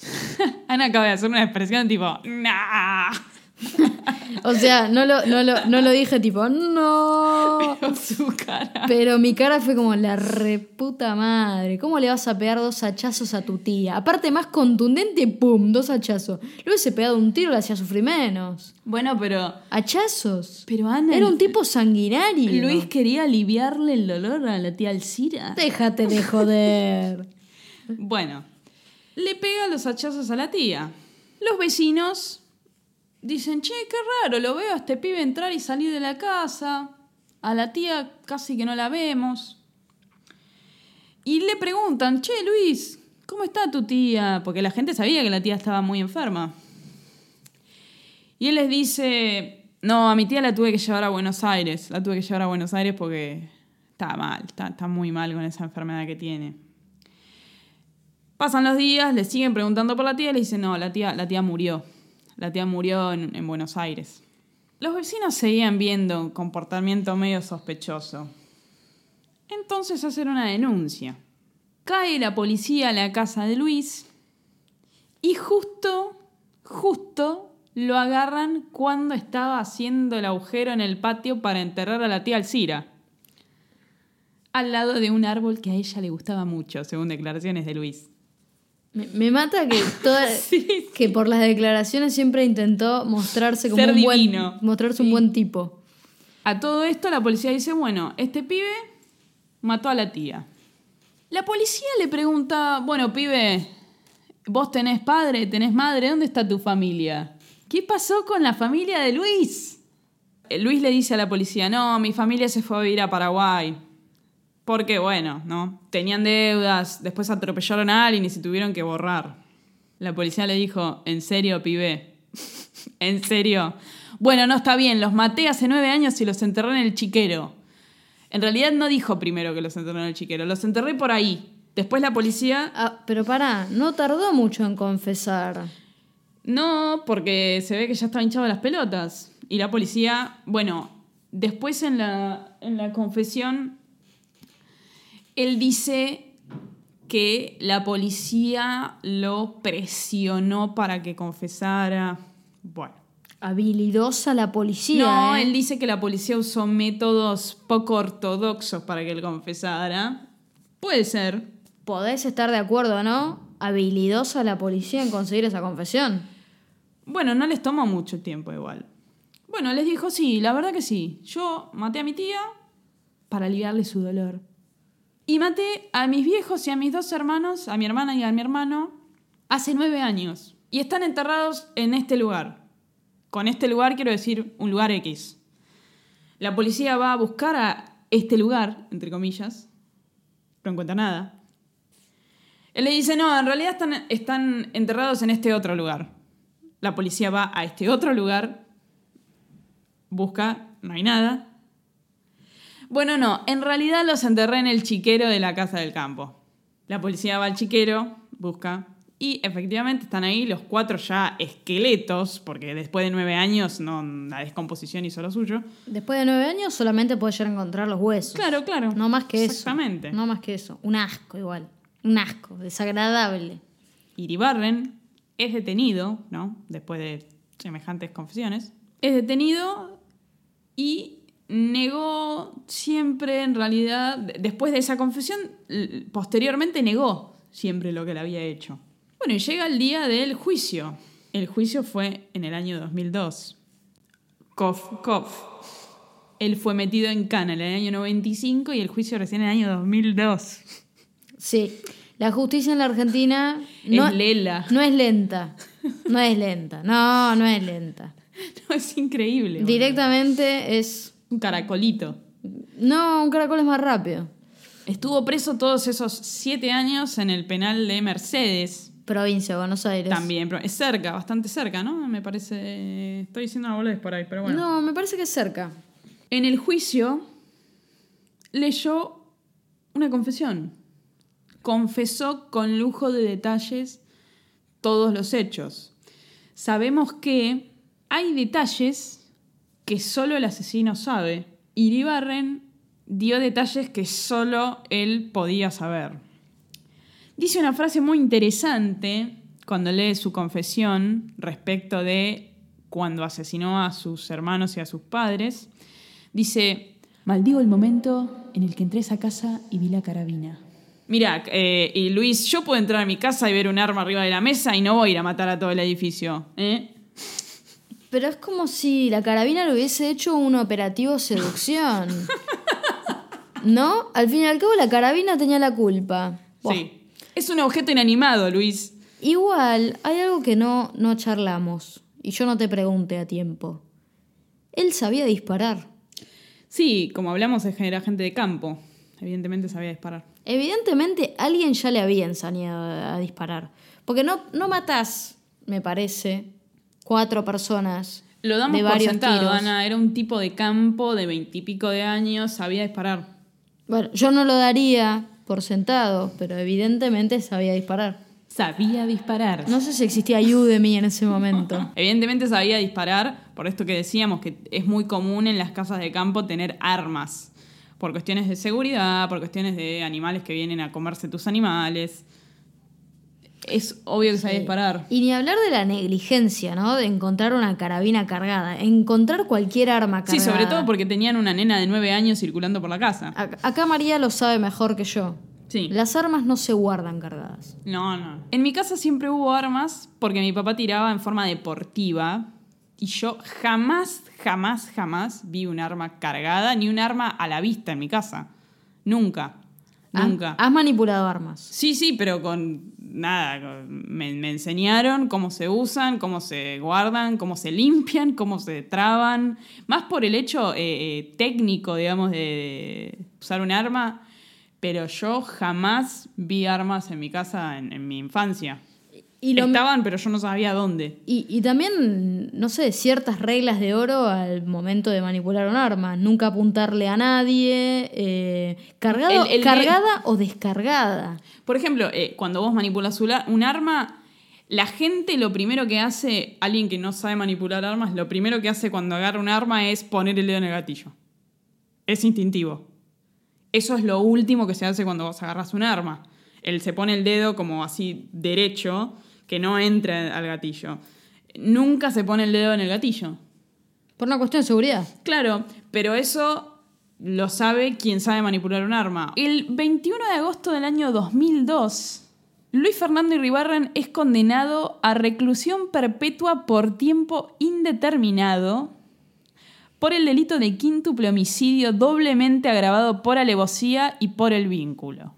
Ana acaba de hacer una expresión tipo, ¡Nah! O sea, no lo, no lo, no lo dije tipo, no. Con su cara. Pero mi cara fue como la reputa madre. ¿Cómo le vas a pegar dos hachazos a tu tía? Aparte, más contundente, ¡pum! Dos hachazos. Le hubiese pegado un tiro, le hacía sufrir menos. Bueno, pero, ¿Hachazos? pero Ana, Era un tipo sanguinario. Luis quería aliviarle el dolor a la tía Alcira. Déjate de joder. Bueno, le pega los hachazos a la tía. Los vecinos dicen, che, qué raro, lo veo a este pibe entrar y salir de la casa. A la tía casi que no la vemos. Y le preguntan, che, Luis, ¿cómo está tu tía? Porque la gente sabía que la tía estaba muy enferma. Y él les dice, no, a mi tía la tuve que llevar a Buenos Aires. La tuve que llevar a Buenos Aires porque está mal, está, está muy mal con esa enfermedad que tiene. Pasan los días, le siguen preguntando por la tía y le dicen, no, la tía, la tía murió. La tía murió en, en Buenos Aires. Los vecinos seguían viendo comportamiento medio sospechoso. Entonces hacen una denuncia. Cae la policía a la casa de Luis y justo, justo lo agarran cuando estaba haciendo el agujero en el patio para enterrar a la tía Alcira. Al lado de un árbol que a ella le gustaba mucho, según declaraciones de Luis. Me, me mata que toda, Sí, que por las declaraciones siempre intentó mostrarse como Ser un buen mostrarse un buen tipo. A todo esto la policía dice, bueno, este pibe mató a la tía. La policía le pregunta, bueno, pibe, vos tenés padre, tenés madre, ¿dónde está tu familia? ¿Qué pasó con la familia de Luis? Eh, Luis le dice a la policía, no, mi familia se fue a vivir a Paraguay. Porque, bueno, ¿no? Tenían deudas, después atropellaron a alguien y se tuvieron que borrar. La policía le dijo, ¿en serio, pibe? ¿En serio? Bueno, no está bien, los maté hace nueve años y los enterré en el chiquero. En realidad no dijo primero que los enterré en el chiquero, los enterré por ahí. Después la policía... Ah, pero pará, no tardó mucho en confesar. No, porque se ve que ya estaba hinchado las pelotas. Y la policía, bueno, después en la, en la confesión, él dice que la policía lo presionó para que confesara. Bueno. Habilidosa la policía. No, ¿eh? él dice que la policía usó métodos poco ortodoxos para que él confesara. Puede ser. Podés estar de acuerdo no. Habilidosa la policía en conseguir esa confesión. Bueno, no les tomó mucho tiempo igual. Bueno, les dijo, sí, la verdad que sí. Yo maté a mi tía para aliviarle su dolor. Y maté a mis viejos y a mis dos hermanos, a mi hermana y a mi hermano, hace nueve años. Y están enterrados en este lugar. Con este lugar quiero decir un lugar X. La policía va a buscar a este lugar, entre comillas. No encuentra nada. Él le dice, no, en realidad están, están enterrados en este otro lugar. La policía va a este otro lugar, busca, no hay nada. Bueno, no, en realidad los enterré en el chiquero de la casa del campo. La policía va al chiquero, busca, y efectivamente están ahí los cuatro ya esqueletos, porque después de nueve años no, la descomposición hizo lo suyo. Después de nueve años solamente puedes llegar a encontrar los huesos. Claro, claro. No más que eso. Exactamente. No más que eso. Un asco igual. Un asco. Desagradable. Iribarren es detenido, ¿no? Después de semejantes confesiones. Es detenido y negó siempre, en realidad, después de esa confesión, posteriormente negó siempre lo que le había hecho. Bueno, y llega el día del juicio. El juicio fue en el año 2002. Cof, cof. Él fue metido en cana en el año 95 y el juicio recién en el año 2002. Sí. La justicia en la Argentina no es lela. No es lenta. No es lenta. No, no es lenta. No, es increíble. Directamente es. Un caracolito. No, un caracol es más rápido. Estuvo preso todos esos siete años en el penal de Mercedes. Provincia de Buenos Aires. También, pero es cerca, bastante cerca, ¿no? Me parece. Estoy diciendo una boludez por ahí, pero bueno. No, me parece que es cerca. En el juicio leyó una confesión. Confesó con lujo de detalles todos los hechos. Sabemos que hay detalles que solo el asesino sabe. Iribarren dio detalles que solo él podía saber. Dice una frase muy interesante cuando lee su confesión respecto de cuando asesinó a sus hermanos y a sus padres. Dice, maldigo el momento en el que entré a esa casa y vi la carabina. Mira, eh, y Luis, yo puedo entrar a mi casa y ver un arma arriba de la mesa y no voy a ir a matar a todo el edificio. ¿eh? Pero es como si la carabina le hubiese hecho un operativo seducción. ¿No? Al fin y al cabo la carabina tenía la culpa. Buah. Sí. Es un objeto inanimado, Luis. Igual, hay algo que no, no charlamos. Y yo no te pregunté a tiempo. Él sabía disparar. Sí, como hablamos, es era gente de campo. Evidentemente sabía disparar. Evidentemente alguien ya le había enseñado a disparar. Porque no, no matás, me parece, cuatro personas Lo damos de por varios sentado, tiros. Ana. Era un tipo de campo de veintipico de años, sabía disparar. Bueno, yo no lo daría por sentado, pero evidentemente sabía disparar. Sabía disparar. No sé si existía Udemy en ese momento. Evidentemente sabía disparar, por esto que decíamos que es muy común en las casas de campo tener armas. Por cuestiones de seguridad, por cuestiones de animales que vienen a comerse tus animales. Es obvio que sabía disparar. Y ni hablar de la negligencia, ¿no? De encontrar una carabina cargada. Encontrar cualquier arma cargada. Sí, sobre todo porque tenían una nena de nueve años circulando por la casa. Ac- Acá María lo sabe mejor que yo. Sí. Las armas no se guardan cargadas. No, no. En mi casa siempre hubo armas porque mi papá tiraba en forma deportiva y yo jamás, jamás, jamás vi un arma cargada ni un arma a la vista en mi casa. Nunca. Ha- Nunca. Has manipulado armas. Sí, sí, pero con nada. con- Me, me enseñaron cómo se usan, cómo se guardan, cómo se limpian, cómo se traban. Más por el hecho eh, eh, técnico, digamos, de, de usar un arma. Pero yo jamás vi armas en mi casa en, en mi infancia. Y, lo- Estaban, pero yo no sabía dónde. y, y también, no sé, ciertas reglas de oro al momento de manipular un arma. Nunca apuntarle a nadie. eh, cargado, El- el de- cargada o descargada. Por ejemplo, eh, cuando vos manipulas un arma, la gente lo primero que hace, alguien que no sabe manipular armas, lo primero que hace cuando agarra un arma es poner el dedo en el gatillo. Es instintivo. Eso es lo último que se hace cuando vos agarras un arma. Él se pone el dedo como así derecho, que no entre al gatillo. Nunca se pone el dedo en el gatillo. Por una cuestión de seguridad. Claro, pero eso lo sabe quien sabe manipular un arma. El 21 de agosto del año 2002, Luis Fernando Iribarren es condenado a reclusión perpetua por tiempo indeterminado por el delito de quíntuple homicidio doblemente agravado por alevosía y por el vínculo.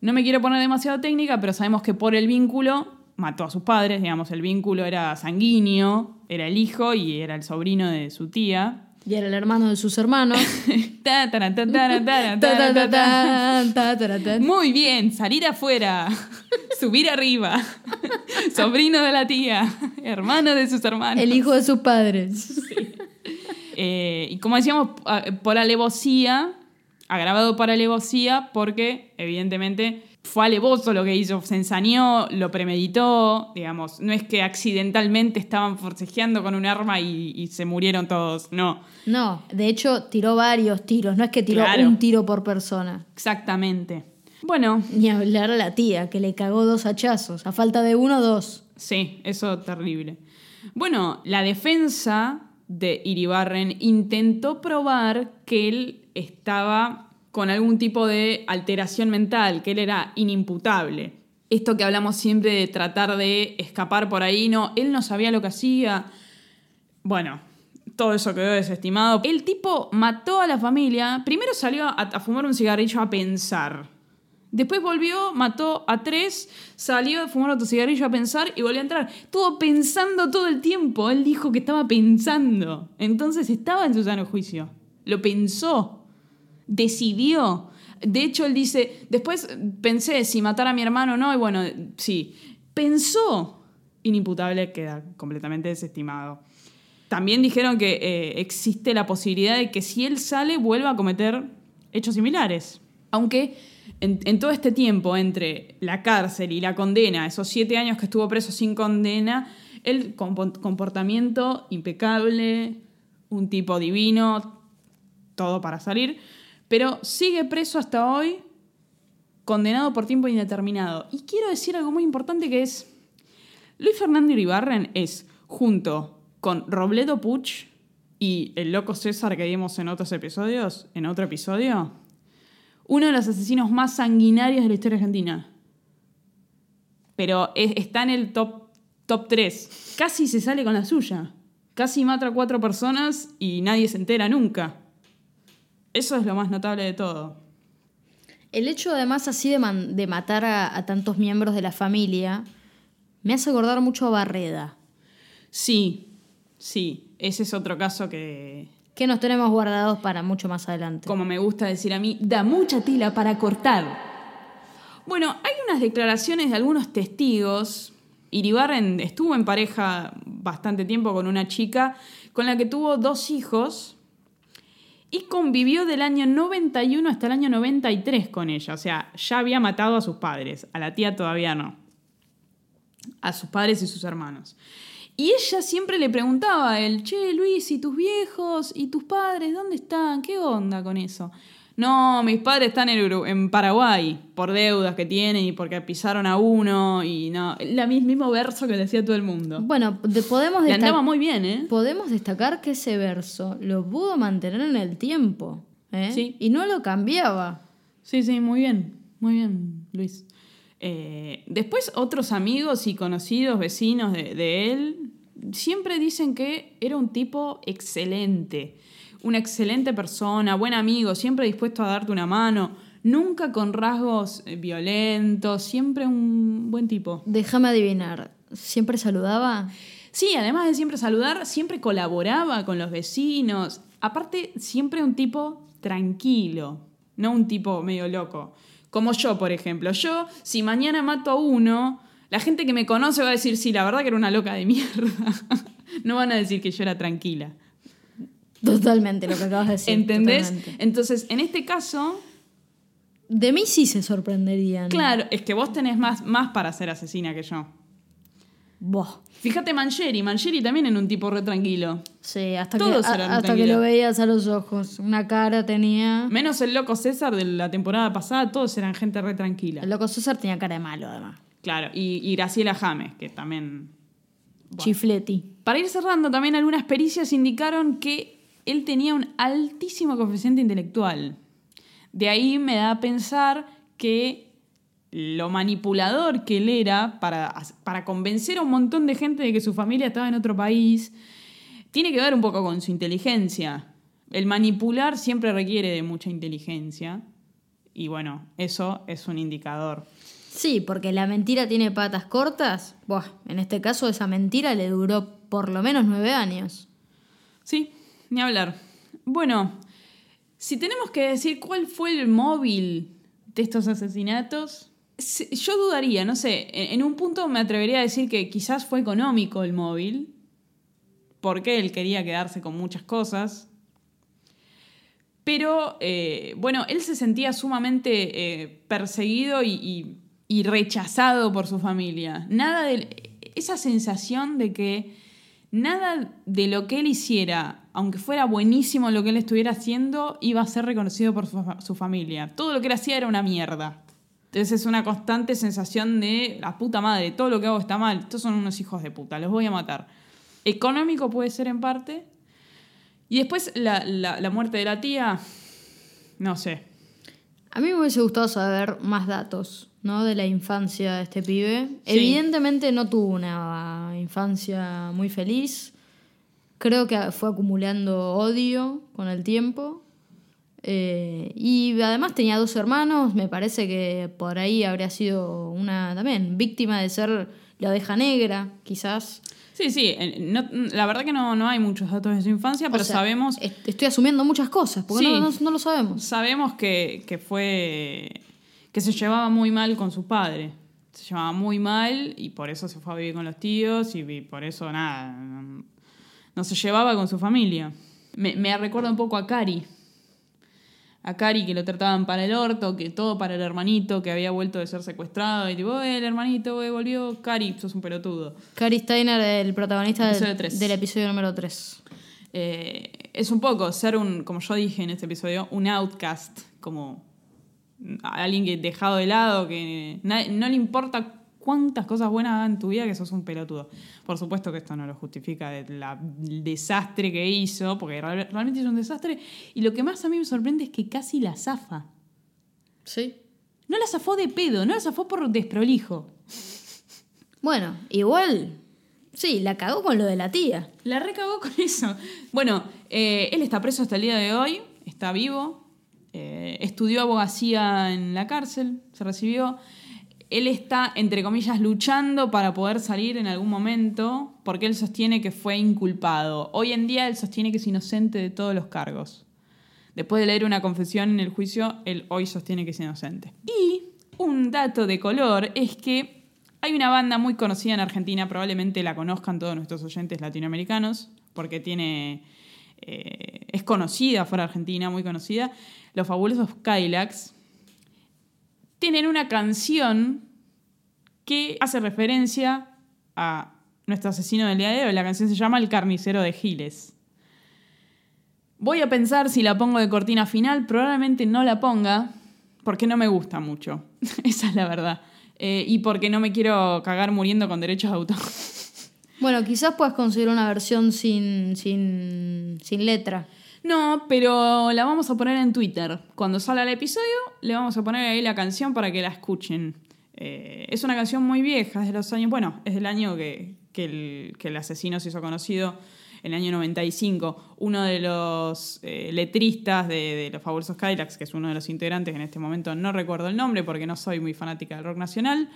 No me quiero poner demasiado técnica, pero sabemos que por el vínculo mató a sus padres, digamos, el vínculo era sanguíneo, era el hijo y era el sobrino de su tía. Y era el hermano de sus hermanos. Muy bien, salir afuera, subir arriba, sobrino de la tía, hermano de sus hermanos. El hijo de sus padres. Eh, y como decíamos, por alevosía agravado para alevosía porque, evidentemente, fue alevoso lo que hizo, se ensañó, lo premeditó, digamos, no es que accidentalmente estaban forcejeando con un arma y, y se murieron todos, no. No, de hecho tiró varios tiros, no es que tiró Claro. un tiro por persona. Exactamente. Bueno, Ni hablar a la tía, que le cagó dos hachazos. A falta de uno, dos. Sí, eso terrible. Bueno, la defensa de Iribarren intentó probar que él estaba con algún tipo de alteración mental, que él era inimputable. Esto que hablamos siempre de tratar de escapar por ahí, no, él no sabía lo que hacía. Bueno, todo eso quedó desestimado. El tipo mató a la familia, primero salió a, fumar un cigarrillo a pensar. Después volvió, mató a tres, salió a fumar otro cigarrillo a pensar y volvió a entrar. Estuvo pensando todo el tiempo. Él dijo que estaba pensando. Entonces estaba en su sano juicio. Lo pensó. Decidió. De hecho, él dice, después pensé si matar a mi hermano o no, y bueno, sí. Pensó. Inimputable queda completamente desestimado. También dijeron que eh, existe la posibilidad de que si él sale vuelva a cometer hechos similares. Aunque en, en todo este tiempo entre la cárcel y la condena, esos siete años que estuvo preso sin condena, el compo- comportamiento impecable, un tipo divino, todo para salir, pero sigue preso hasta hoy, condenado por tiempo indeterminado. Y quiero decir algo muy importante que es, Luis Fernando Iribarren es, junto con Robledo Puch y el loco César que vimos en otros episodios, en otro episodio, uno de los asesinos más sanguinarios de la historia argentina. Pero es- está en el top, top 3. Casi se sale con la suya. Casi mata a cuatro personas y nadie se entera nunca. Eso es lo más notable de todo. El hecho además así de, man- de matar a, a tantos miembros de la familia me hace acordar mucho a Barreda. Sí, sí, ese es otro caso que, Que nos tenemos guardados para mucho más adelante. como me gusta decir a mí, da mucha tila para cortar. Bueno, hay unas declaraciones de algunos testigos. Iribarren estuvo en pareja bastante tiempo con una chica con la que tuvo dos hijos y convivió del año 91 hasta el año 93 con ella. O sea, ya había matado a sus padres, a la tía todavía no. A sus padres y sus hermanos. Y ella siempre le preguntaba a él, che, Luis, ¿y tus viejos? ¿Y tus padres? ¿Dónde están? ¿Qué onda con eso? No, mis padres están en, Paraguay por deudas que tienen y porque pisaron a uno y no. El mismo verso que decía todo el mundo. Bueno, de- podemos, Le desta- andaba muy bien, ¿eh? podemos destacar que ese verso lo pudo mantener en el tiempo. ¿eh? Sí. Y no lo cambiaba. Sí, sí, muy bien. Muy bien, Luis. Eh, después, otros amigos y conocidos, vecinos de, de él, siempre dicen que era un tipo excelente. Una excelente persona, buen amigo, siempre dispuesto a darte una mano. Nunca con rasgos eh, violentos, siempre un buen tipo. Déjame adivinar. ¿Siempre saludaba? Sí, además de siempre saludar, siempre colaboraba con los vecinos. Aparte, siempre un tipo tranquilo, no un tipo medio loco. Como yo, por ejemplo. Yo, si mañana mato a uno, la gente que me conoce va a decir, sí, la verdad que era una loca de mierda. no van a decir que yo era tranquila. Totalmente lo que acabas de decir. ¿Entendés? totalmente. Entonces, en este caso, De mí sí se sorprenderían. claro, es que vos tenés más, más para ser asesina que yo. Buah. Fíjate Mancheri, Mancheri también era un tipo re tranquilo. Sí, hasta, que, a- hasta que lo veías a los ojos. Una cara tenía. Menos el loco César de la temporada pasada, todos eran gente re tranquila. El loco César tenía cara de malo, además. Claro, y, y Graciela James, que también... Chifleti. Para ir cerrando, también algunas pericias indicaron que él tenía un altísimo coeficiente intelectual. De ahí me da a pensar que lo manipulador que él era para, para convencer a un montón de gente de que su familia estaba en otro país, tiene que ver un poco con su inteligencia. El manipular siempre requiere de mucha inteligencia. Y bueno, eso es un indicador. Sí, porque la mentira tiene patas cortas. Buah, en este caso esa mentira le duró por lo menos nueve años. Sí, ni hablar. Bueno, si tenemos que decir cuál fue el móvil de estos asesinatos, se- yo dudaría, no sé, en un punto me atrevería a decir que quizás fue económico el móvil, porque él quería quedarse con muchas cosas, Pero eh, bueno, él se sentía sumamente eh, perseguido y, y- y rechazado por su familia. Nada de. Esa sensación de que nada de lo que él hiciera, aunque fuera buenísimo lo que él estuviera haciendo, iba a ser reconocido por su, fa- su familia. Todo lo que él hacía era una mierda. Entonces es una constante sensación de la puta madre, todo lo que hago está mal, estos son unos hijos de puta, los voy a matar. Económico puede ser en parte. Y después la, la- la muerte de la tía, no sé. A mí me hubiese gustado saber más datos, ¿no? De la infancia de este pibe. Sí. Evidentemente no tuvo una infancia muy feliz. Creo que fue acumulando odio con el tiempo. Eh, y además tenía dos hermanos. Me parece que por ahí habría sido una también víctima de ser la oveja negra, quizás. Sí, sí, no- la verdad que no, no hay muchos datos de su infancia, pero O sea, sabemos, est- Estoy asumiendo muchas cosas, porque Sí. no, no- no lo sabemos. sabemos que, que fue. que se llevaba muy mal con su padre. Se llevaba muy mal y por eso se fue a vivir con los tíos y, y por eso nada. No, se llevaba con su familia. Me, me recuerda un poco a Cari. A Cari que lo trataban para el orto, que todo para el hermanito que había vuelto de ser secuestrado. Y tipo, "Eh, el hermanito eh, volvió. Cari, sos un pelotudo. Cary Steiner, el protagonista del, episodio número 3. Eh, es un poco ser un, como yo dije en este episodio, un outcast, como alguien que dejado de lado, que no le importa cuántas cosas buenas haga en tu vida, que sos un pelotudo. Por supuesto que esto no lo justifica de la- el desastre que hizo, porque real- realmente es un desastre. Y lo que más a mí me sorprende es que casi la zafa. Sí. No la zafó de pedo, no la zafó por desprolijo. Bueno, igual. Sí, la cagó con lo de la tía. La recagó con eso. Bueno, eh, él está preso hasta el día de hoy, está vivo, eh, estudió abogacía en la cárcel, se recibió. Él está, entre comillas, luchando para poder salir en algún momento, porque él sostiene que fue inculpado. Hoy en día él sostiene que es inocente de todos los cargos. Después de leer una confesión en el juicio, él hoy sostiene que es inocente. Y un dato de color es que hay una banda muy conocida en Argentina, probablemente la conozcan todos nuestros oyentes latinoamericanos, porque tiene eh, es conocida fuera de Argentina, muy conocida, Los Fabulosos Kylax. Tienen una canción que hace referencia a nuestro asesino del día de hoy. La canción se llama El carnicero de Giles. Voy a pensar si la pongo de cortina final. Probablemente no la ponga porque no me gusta mucho. Esa es la verdad. Eh, y porque no me quiero cagar muriendo con derechos de autor. Bueno, quizás puedas conseguir una versión sin, sin, sin letra. No, pero la vamos a poner en Twitter. Cuando salga el episodio, le vamos a poner ahí la canción para que la escuchen. Eh, es una canción muy vieja, es de los años. Bueno, es del año que, que el, asesino se hizo conocido, el año 95. Uno de los eh, letristas de, Los Fabulosos Kylax, que es uno de los integrantes, en este momento no recuerdo el nombre porque no soy muy fanática del rock nacional.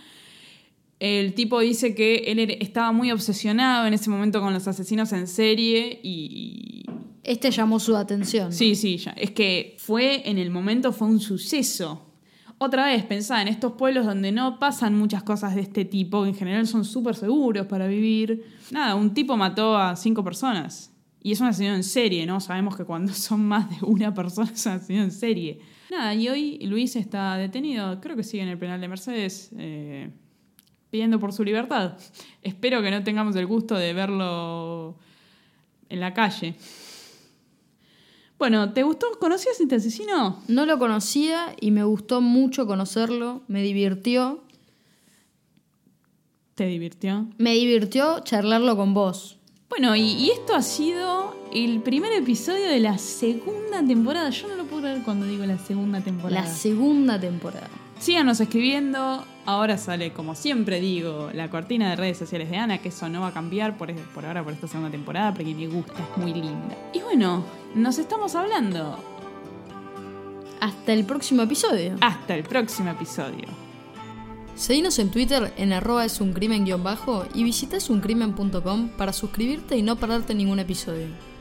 El tipo dice que él era- estaba muy obsesionado en ese momento con los asesinos en serie y, Este llamó su atención. Sí, sí, ya. es que fue en el momento, fue un suceso. Otra vez, pensá en estos pueblos donde no pasan muchas cosas de este tipo, en general son súper seguros para vivir. Nada, un tipo mató a cinco personas. Y es un asesino en serie, ¿no? Sabemos que cuando son más de una persona es un asesino en serie. Nada, y hoy Luis está detenido, creo que sigue en el penal de Mercedes, eh, pidiendo por su libertad. Espero que no tengamos el gusto de verlo en la calle. Bueno, ¿te gustó? ¿Conocías este asesino? No lo conocía y me gustó mucho conocerlo. Me divirtió. ¿Te divirtió? Me divirtió charlarlo con vos. Bueno, y, y esto ha sido el primer episodio de la segunda temporada. Yo no lo puedo creer cuando digo la segunda temporada. La segunda temporada. Síganos escribiendo. Ahora sale, como siempre digo, la cortina de redes sociales de Ana, que eso no va a cambiar por, por ahora, por esta segunda temporada, porque me gusta, es muy linda. Y bueno, nos estamos hablando. Hasta el próximo episodio. Hasta el próximo episodio. Seguinos en Twitter en arroba es un crimen guion bajo y visita esuncrimen.com para suscribirte y no perderte ningún episodio.